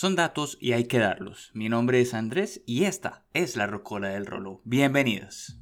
Son datos y hay que darlos. Mi nombre es Andrés y esta es la Rocola del Rolo. Bienvenidos.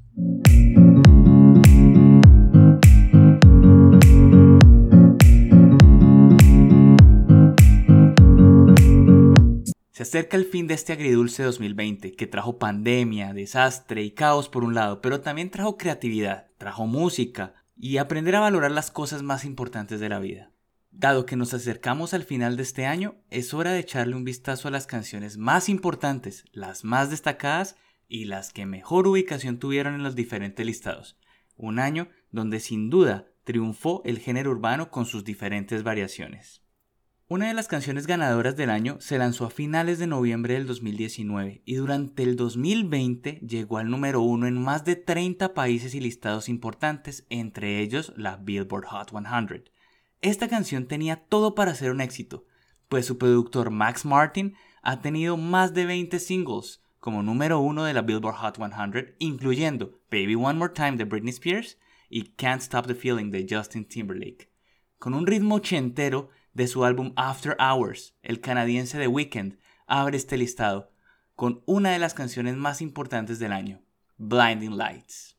Se acerca el fin de este agridulce 2020 que trajo pandemia, desastre y caos por un lado, pero también trajo creatividad, trajo música y aprender a valorar las cosas más importantes de la vida. Dado que nos acercamos al final de este año, es hora de echarle un vistazo a las canciones más importantes, las más destacadas y las que mejor ubicación tuvieron en los diferentes listados. Un año donde sin duda triunfó el género urbano con sus diferentes variaciones. Una de las canciones ganadoras del año se lanzó a finales de noviembre del 2019 y durante el 2020 llegó al número uno en más de 30 países y listados importantes, entre ellos la Billboard Hot 100. Esta canción tenía todo para ser un éxito, pues su productor Max Martin ha tenido más de 20 singles como número uno de la Billboard Hot 100, incluyendo Baby One More Time de Britney Spears y Can't Stop the Feeling de Justin Timberlake. Con un ritmo ochentero, de su álbum After Hours, el canadiense The Weeknd abre este listado con una de las canciones más importantes del año, Blinding Lights.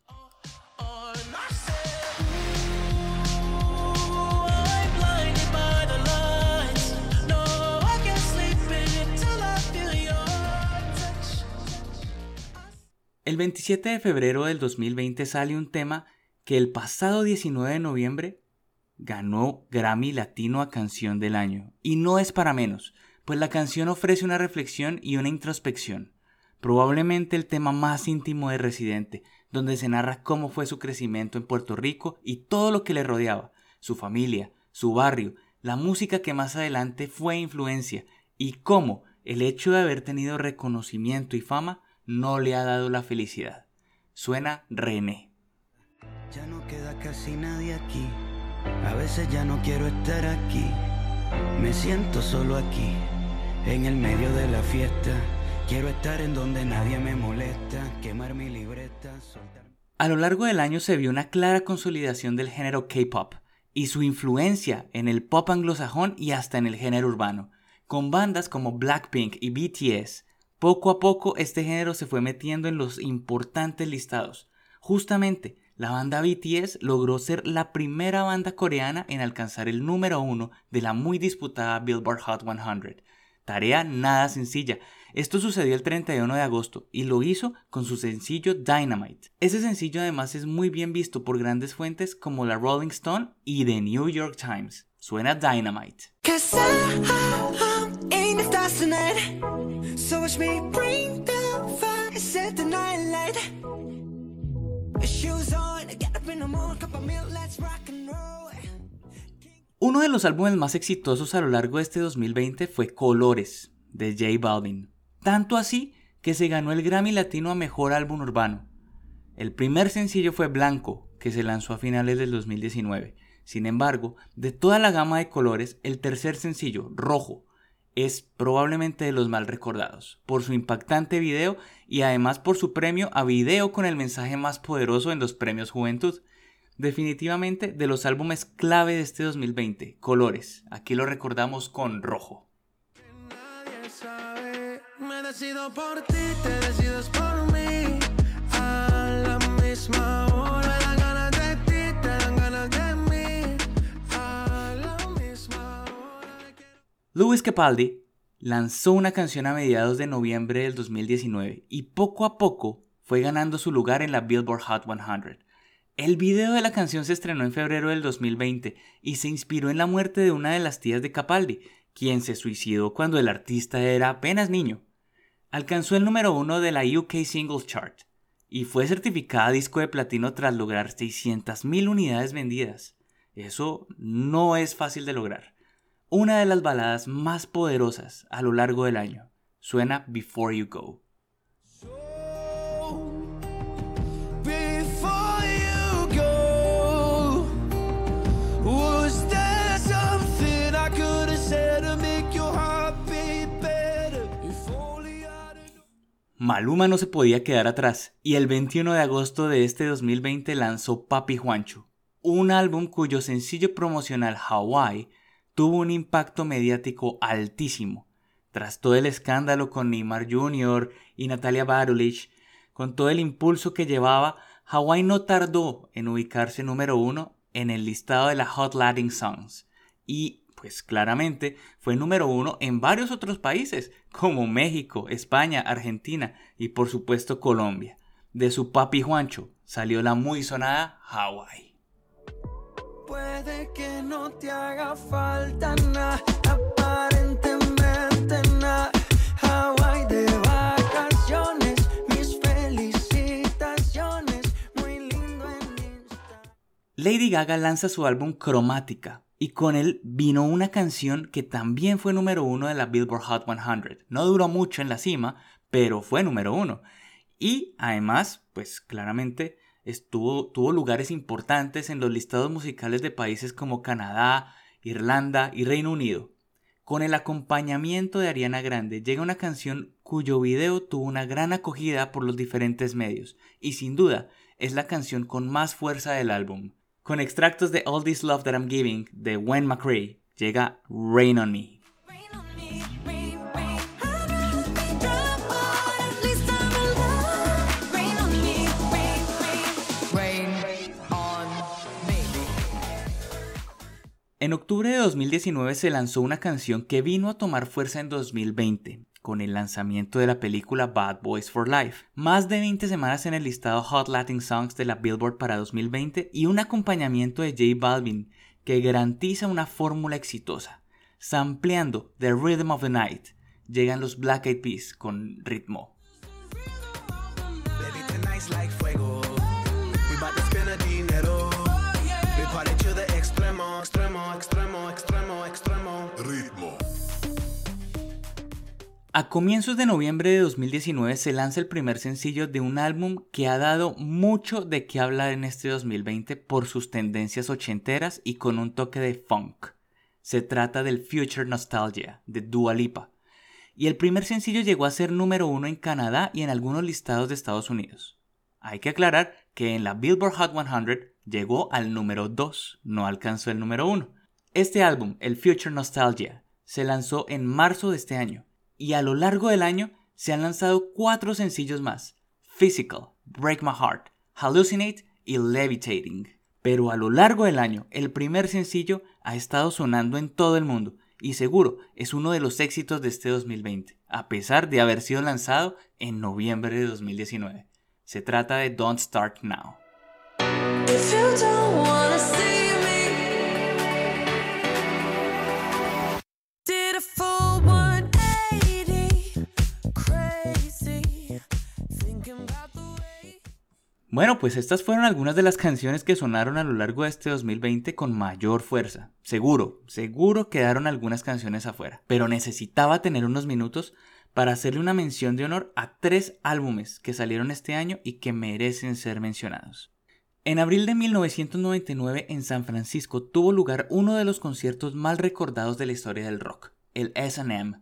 El 27 de febrero del 2020 sale un tema que el pasado 19 de noviembre ganó Grammy Latino a Canción del Año. Y no es para menos, pues la canción ofrece una reflexión y una introspección. Probablemente el tema más íntimo de Residente, donde se narra cómo fue su crecimiento en Puerto Rico y todo lo que le rodeaba, su familia, su barrio, la música que más adelante fue influencia y cómo el hecho de haber tenido reconocimiento y fama no le ha dado la felicidad. Suena René. Ya no queda casi nadie aquí a veces ya no quiero estar aquí. Me siento solo aquí, en el medio de la fiesta. Quiero estar en donde nadie me molesta, quemar mi libreta, soltar... A lo largo del año se vio una clara consolidación del género K-pop y su influencia en el pop anglosajón y hasta en el género urbano. Con bandas como Blackpink y BTS, poco a poco este género se fue metiendo en los importantes listados. Justamente la banda BTS logró ser la primera banda coreana en alcanzar el número uno de la muy disputada Billboard Hot 100. Tarea nada sencilla. Esto sucedió el 31 de agosto y lo hizo con su sencillo Dynamite. Ese sencillo además es muy bien visto por grandes fuentes como la Rolling Stone y The New York Times. Suena Dynamite. Uno de los álbumes más exitosos a lo largo de este 2020 fue Colores, de J Balvin. Tanto así que se ganó el Grammy Latino a Mejor Álbum Urbano. El primer sencillo fue Blanco, que se lanzó a finales del 2019. Sin embargo, de toda la gama de colores, el tercer sencillo, Rojo, es probablemente de los mal recordados, por su impactante video y además por su premio a video con el mensaje más poderoso en los premios Juventud. Definitivamente de los álbumes clave de este 2020, Colores, aquí lo recordamos con rojo. Louis Capaldi lanzó una canción a mediados de noviembre del 2019 y poco a poco fue ganando su lugar en la Billboard Hot 100. El video de la canción se estrenó en febrero del 2020 y se inspiró en la muerte de una de las tías de Capaldi, quien se suicidó cuando el artista era apenas niño. Alcanzó el número uno de la UK Singles Chart y fue certificada disco de platino tras lograr 600.000 unidades vendidas. Eso no es fácil de lograr una de las baladas más poderosas a lo largo del año. Suena Before You Go. Maluma no se podía quedar atrás y el 21 de agosto de este 2020 lanzó Papi Juancho, un álbum cuyo sencillo promocional Hawaii tuvo un impacto mediático altísimo. Tras todo el escándalo con Neymar Jr. y Natalia Barulich, con todo el impulso que llevaba, Hawaii no tardó en ubicarse número uno en el listado de la Hot Latin Songs. Y pues claramente fue número uno en varios otros países, como México, España, Argentina y por supuesto Colombia. De su papi Juancho salió la muy sonada Hawaii. Puede que no te haga falta nada, aparentemente nada. Hawaii de vacaciones, mis felicitaciones, muy lindo en Insta. Lady Gaga lanza su álbum Cromática y con él vino una canción que también fue número uno de la Billboard Hot 100. No duró mucho en la cima, pero fue número uno. Y además, pues claramente estuvo, tuvo lugares importantes en los listados musicales de países como Canadá, Irlanda y Reino Unido. Con el acompañamiento de Ariana Grande llega una canción cuyo video tuvo una gran acogida por los diferentes medios y sin duda es la canción con más fuerza del álbum. Con extractos de All This Love That I'm Giving de Wayne McCrae llega Rain on Me. En octubre de 2019 se lanzó una canción que vino a tomar fuerza en 2020 con el lanzamiento de la película Bad Boys for Life, más de 20 semanas en el listado Hot Latin Songs de la Billboard para 2020 y un acompañamiento de J Balvin que garantiza una fórmula exitosa. Sampleando The Rhythm of the Night, llegan los Black Eyed Peas con ritmo. A comienzos de noviembre de 2019 se lanza el primer sencillo de un álbum que ha dado mucho de qué hablar en este 2020 por sus tendencias ochenteras y con un toque de funk. Se trata del Future Nostalgia de Dua Lipa. Y el primer sencillo llegó a ser número uno en Canadá y en algunos listados de Estados Unidos. Hay que aclarar que en la Billboard Hot 100 llegó al número 2, no alcanzó el número 1. Este álbum, el Future Nostalgia, se lanzó en marzo de este año y a lo largo del año se han lanzado cuatro sencillos más: Physical, Break My Heart, Hallucinate y Levitating. Pero a lo largo del año, el primer sencillo ha estado sonando en todo el mundo y seguro es uno de los éxitos de este 2020, a pesar de haber sido lanzado en noviembre de 2019. Se trata de Don't Start Now. Bueno, pues estas fueron algunas de las canciones que sonaron a lo largo de este 2020 con mayor fuerza. Seguro, seguro quedaron algunas canciones afuera, pero necesitaba tener unos minutos para hacerle una mención de honor a tres álbumes que salieron este año y que merecen ser mencionados. En abril de 1999 en San Francisco tuvo lugar uno de los conciertos más recordados de la historia del rock, el SM,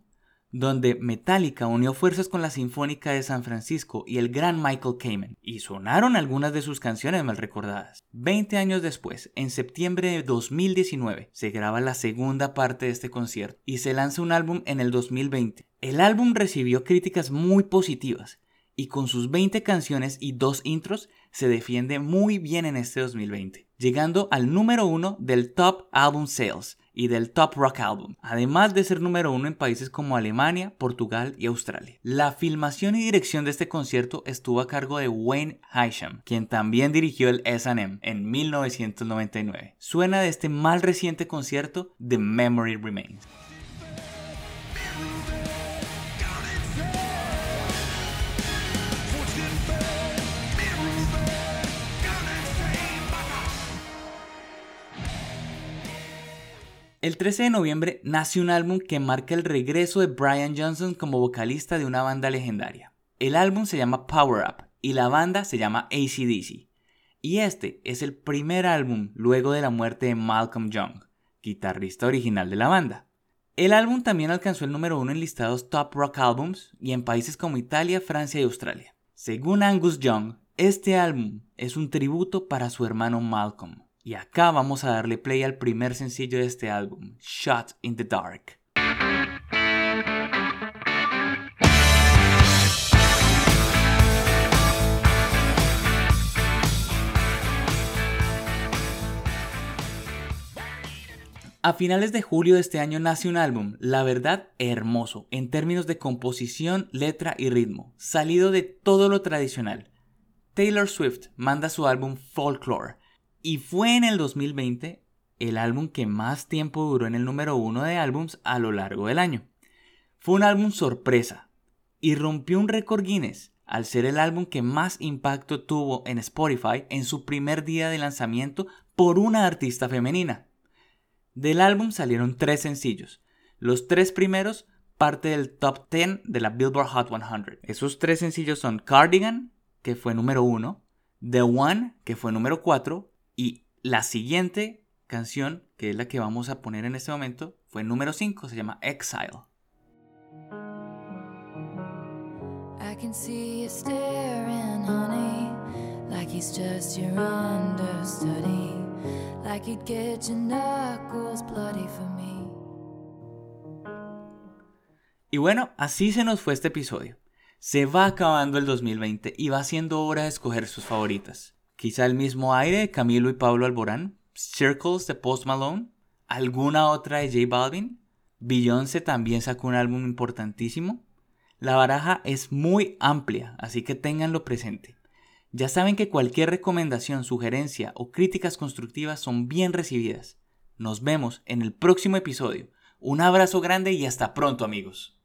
donde Metallica unió fuerzas con la Sinfónica de San Francisco y el gran Michael Kamen, y sonaron algunas de sus canciones mal recordadas. Veinte años después, en septiembre de 2019, se graba la segunda parte de este concierto y se lanza un álbum en el 2020. El álbum recibió críticas muy positivas y con sus 20 canciones y dos intros se defiende muy bien en este 2020, llegando al número uno del Top Album Sales y del Top Rock Album, además de ser número uno en países como Alemania, Portugal y Australia. La filmación y dirección de este concierto estuvo a cargo de Wayne Hysham, quien también dirigió el SM en 1999. Suena de este más reciente concierto The Memory Remains. El 13 de noviembre nace un álbum que marca el regreso de Brian Johnson como vocalista de una banda legendaria. El álbum se llama Power Up y la banda se llama ACDC. Y este es el primer álbum luego de la muerte de Malcolm Young, guitarrista original de la banda. El álbum también alcanzó el número uno en listados Top Rock Albums y en países como Italia, Francia y Australia. Según Angus Young, este álbum es un tributo para su hermano Malcolm. Y acá vamos a darle play al primer sencillo de este álbum, Shot in the Dark. A finales de julio de este año nace un álbum, la verdad hermoso, en términos de composición, letra y ritmo, salido de todo lo tradicional. Taylor Swift manda su álbum Folklore, y fue en el 2020 el álbum que más tiempo duró en el número uno de álbums a lo largo del año. Fue un álbum sorpresa, y rompió un récord Guinness al ser el álbum que más impacto tuvo en Spotify en su primer día de lanzamiento por una artista femenina. Del álbum salieron tres sencillos. Los tres primeros parte del top 10 de la Billboard Hot 100. Esos tres sencillos son Cardigan, que fue número uno, The One, que fue número 4, y la siguiente canción, que es la que vamos a poner en este momento, fue número 5, se llama Exile. I can see you staring, honey, like he's just your understudy, like he'd get your knuckles bloody for me. Y bueno, así se nos fue este episodio. Se va acabando el 2020 y va siendo hora de escoger sus favoritas. Quizá el mismo aire de Camilo y Pablo Alborán, Circles de Post Malone, alguna otra de J Balvin. Beyoncé también sacó un álbum importantísimo. La baraja es muy amplia, así que ténganlo presente. Ya saben que cualquier recomendación, sugerencia o críticas constructivas son bien recibidas. Nos vemos en el próximo episodio. Un abrazo grande y hasta pronto amigos.